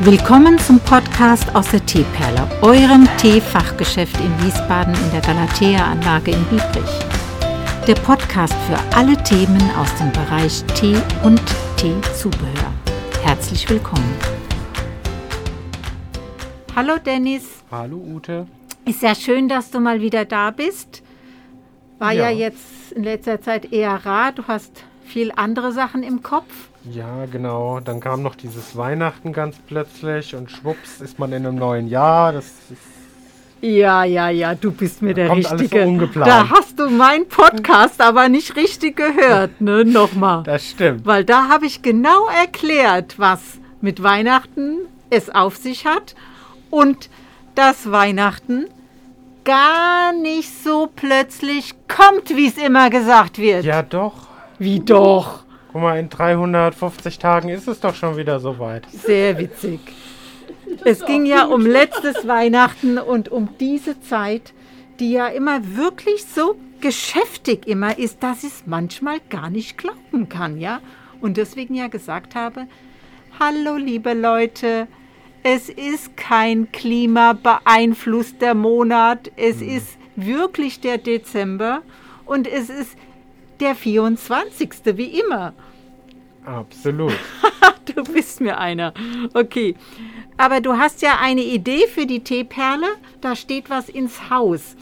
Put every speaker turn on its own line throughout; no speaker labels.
Willkommen zum Podcast aus der Teeperle, eurem Teefachgeschäft in Wiesbaden in der Galatea-Anlage in Biebrich. Der Podcast für alle Themen aus dem Bereich Tee und Teezubehör. Herzlich willkommen. Hallo Dennis.
Hallo Ute.
Ist ja schön, dass du mal wieder da bist. War ja,
Ja.
jetzt in letzter Zeit eher rar. Du hast viel andere Sachen im Kopf.
Ja, genau. Dann kam noch dieses Weihnachten ganz plötzlich und schwupps ist man in einem neuen Jahr. Das ist,
Ja, ja, ja, du bist mir der
kommt alles
Richtige.
so ungeplant.
Da hast du meinen Podcast aber nicht richtig gehört, ne? Nochmal.
das stimmt.
Weil da habe ich genau erklärt, was mit Weihnachten es auf sich hat und dass Weihnachten gar nicht so plötzlich kommt, wie es immer gesagt wird.
Ja, doch.
Wie doch.
Guck mal, in 350 Tagen ist es doch schon wieder soweit.
Sehr witzig. Es ging ja um letztes Weihnachten und um diese Zeit, die ja immer wirklich so geschäftig immer ist, dass ich es manchmal gar nicht glauben kann, ja? Und deswegen ja gesagt habe, hallo liebe Leute, es ist kein klimabeeinflusster Monat, es ist wirklich der Dezember und es ist der 24. wie immer.
Absolut.
Du bist mir einer. Okay. Aber du hast ja eine Idee für die Teeperle. Da steht was ins Haus.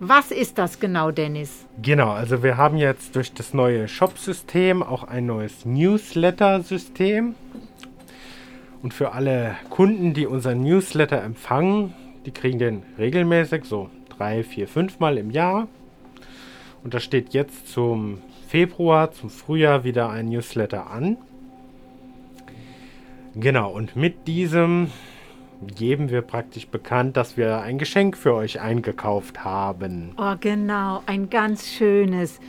Was ist das genau, Dennis?
Genau, also wir haben jetzt durch das neue Shop-System auch ein neues Newsletter-System. Und für alle Kunden, die unseren Newsletter empfangen, die kriegen den regelmäßig, so drei, vier, fünf Mal im Jahr. Und da steht jetzt zum Februar, zum Frühjahr wieder ein Newsletter an. Genau, und mit diesem geben wir praktisch bekannt, dass wir ein Geschenk für euch eingekauft haben.
Oh, genau. Ein ganz schönes.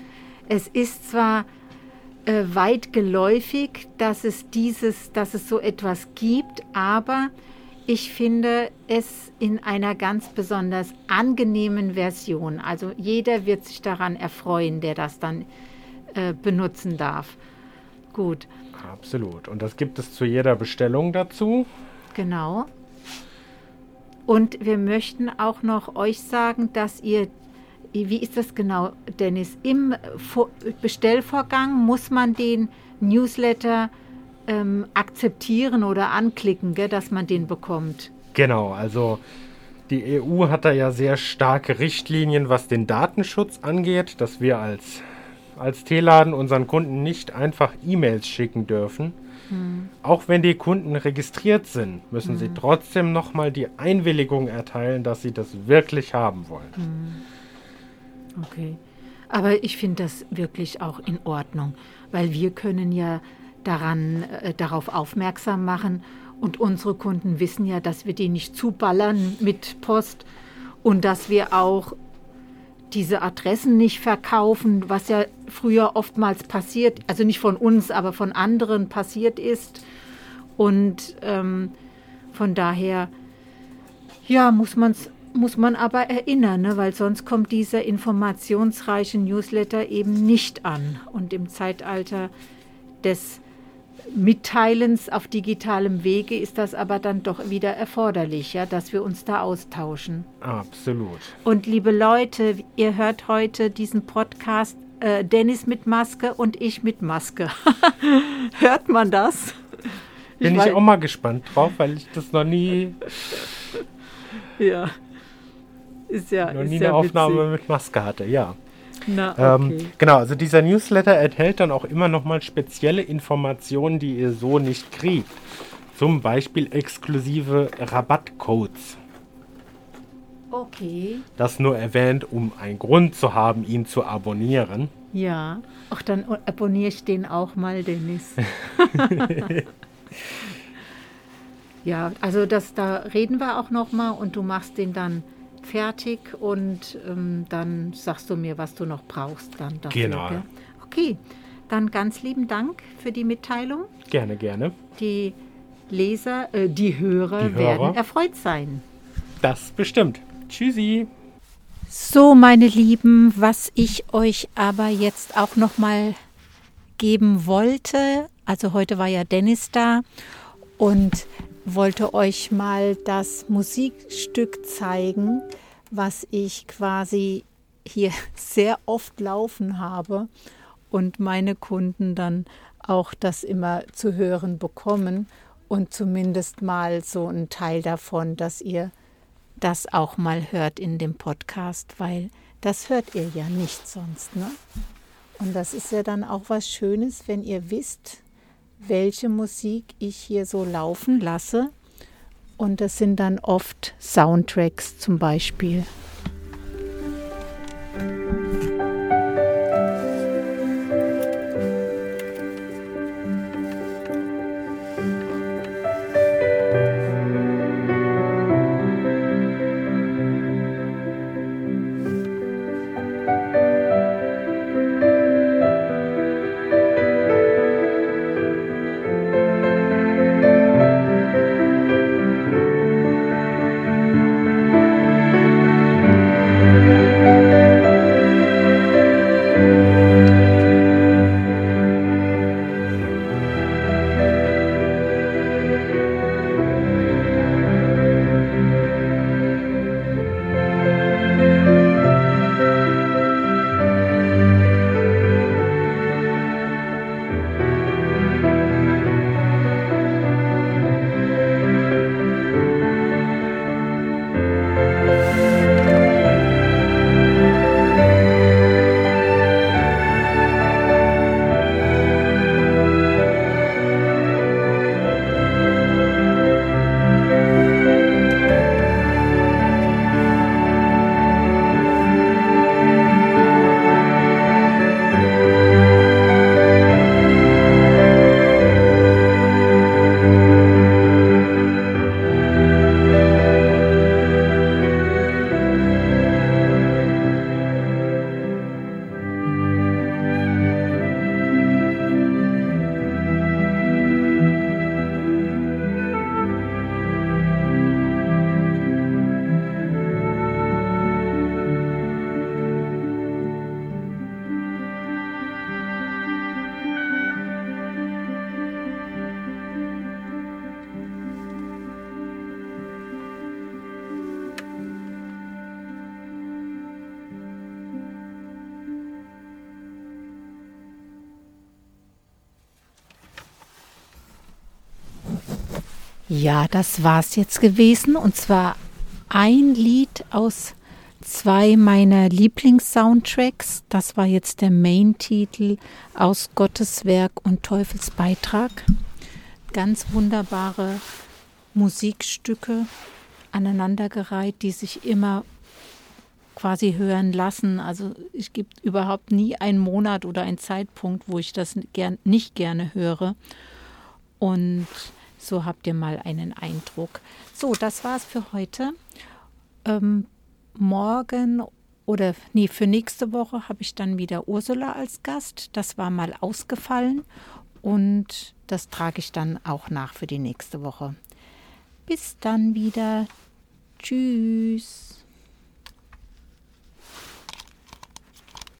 Es ist zwar äh, weit geläufig, dass es dieses, dass es so etwas gibt, aber ich finde es in einer ganz besonders angenehmen Version. Also jeder wird sich daran erfreuen, der das dann äh, benutzen darf. Gut,
Absolut. Und das gibt es zu jeder Bestellung dazu.
genau. Und wir möchten auch noch euch sagen, dass ihr, wie ist das genau, Dennis, im Vor Bestellvorgang muss man den Newsletter ähm, akzeptieren oder anklicken, gell, dass man den bekommt.
Genau, also die EU hat da ja sehr starke Richtlinien, was den Datenschutz angeht, dass wir als, als Teeladen unseren Kunden nicht einfach E-Mails schicken dürfen. Auch wenn die Kunden registriert sind, müssen sie trotzdem nochmal die Einwilligung erteilen, dass sie das wirklich haben wollen.
Okay. Aber ich finde das wirklich auch in Ordnung, weil wir können ja daran, äh, darauf aufmerksam machen und unsere Kunden wissen ja, dass wir die nicht zuballern mit Post und dass wir auch diese Adressen nicht verkaufen, was ja früher oftmals passiert, also nicht von uns, aber von anderen passiert ist. Und ähm, von daher, ja, muss, man's, muss man aber erinnern, ne? weil sonst kommt dieser informationsreiche Newsletter eben nicht an. Und im Zeitalter des Mitteilens auf digitalem Wege ist das aber dann doch wieder erforderlich, ja, dass wir uns da austauschen.
Absolut.
Und liebe Leute, ihr hört heute diesen Podcast äh, Dennis mit Maske und ich mit Maske. hört man das?
Bin ich,
weiß-
auch mal gespannt drauf, weil ich das noch nie,
Ja. Ist ja,
noch
ist
nie
ja
eine Aufnahme
witzig.
mit Maske hatte, ja.
Na,
Ähm,
okay.
genau, also dieser Newsletter enthält dann auch immer nochmal spezielle Informationen, die ihr so nicht kriegt. Zum Beispiel exklusive Rabattcodes.
okay.
Das nur erwähnt, um einen Grund zu haben, ihn zu abonnieren.
Ja. Ach, dann abonniere ich den auch mal, Dennis. ja, also das, da reden wir auch noch mal und du machst den dann fertig und ähm, dann sagst du mir, was du noch brauchst dann dafür.
Genau.
Gell? Okay, dann ganz lieben Dank für die Mitteilung.
Gerne, gerne.
Die Leser, äh, die Hörer
Die
werden
Hörer.
erfreut sein.
Das bestimmt. Tschüssi.
So, meine Lieben, was ich euch aber jetzt auch noch mal geben wollte, also heute war ja Dennis da und wollte euch mal das Musikstück zeigen, was ich quasi hier sehr oft laufen habe und meine Kunden dann auch das immer zu hören bekommen und zumindest mal so ein Teil davon, dass ihr das auch mal hört in dem Podcast, weil das hört ihr ja nicht sonst. Ne? Und das ist ja dann auch was Schönes, wenn ihr wisst, welche Musik ich hier so laufen lasse. Und das sind dann oft Soundtracks zum Beispiel. Ja, das war's jetzt gewesen. Und zwar ein Lied aus zwei meiner Lieblings-Soundtracks. Das war jetzt der Main-Titel aus Gottes Werk und Teufels Beitrag. Ganz wunderbare Musikstücke aneinandergereiht, die sich immer quasi hören lassen. Also es gibt überhaupt nie einen Monat oder einen Zeitpunkt, wo ich das gern, nicht gerne höre. Und so habt ihr mal einen Eindruck. So, das war's für heute. Ähm, morgen oder nee, für nächste Woche habe ich dann wieder Ursula als Gast. Das war mal ausgefallen und das trage ich dann auch nach für die nächste Woche. Bis dann wieder. Tschüss.